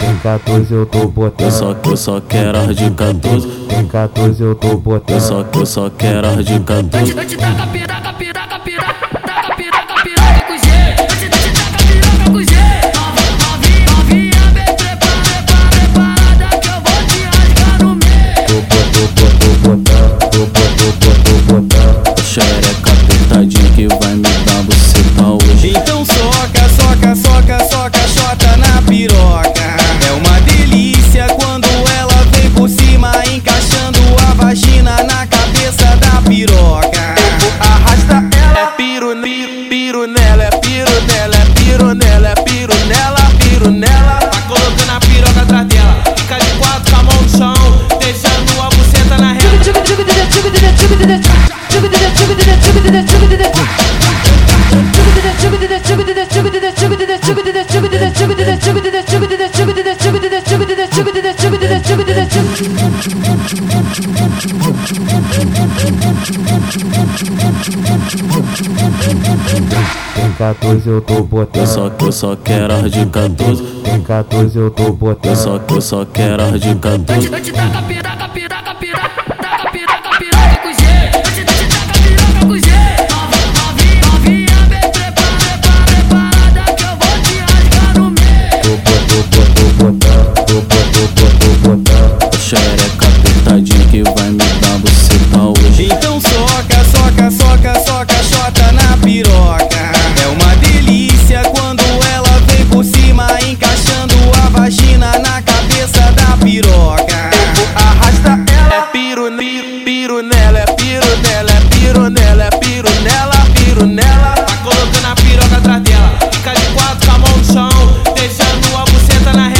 Tem 14 eu tô botando. Eu só, eu só quero as de 14. Tem 14 eu tô Eu botando. só, eu só quero as de 14. Eu te taca piraca, piraca, piraca, taca piraca, piraca com. Eu eu te taca piraca com jeito. Novinha, prepara, prepara, preparada que eu vou te rasgar no meio. Tô botando, tô botando, tô botando, tô botando. Xereca apertadinha que vai me Tem 14 eu tô Eu botando. só, eu só quero as de 14. Tem 14 eu tô Eu botando. só, eu só quero as de 14. Eu te taca piraca, piraca, piraca, taca piraca, piraca com jeito. Eu te eu taca piraca com jeito. Novinha, bem prepara, preparada que eu vou te rasgar no meio. Tô botando, tô botando, tô botando, tô botando. Xereca apertadinha que vai me quatro com a mão no chão, deixando a buceta na reta.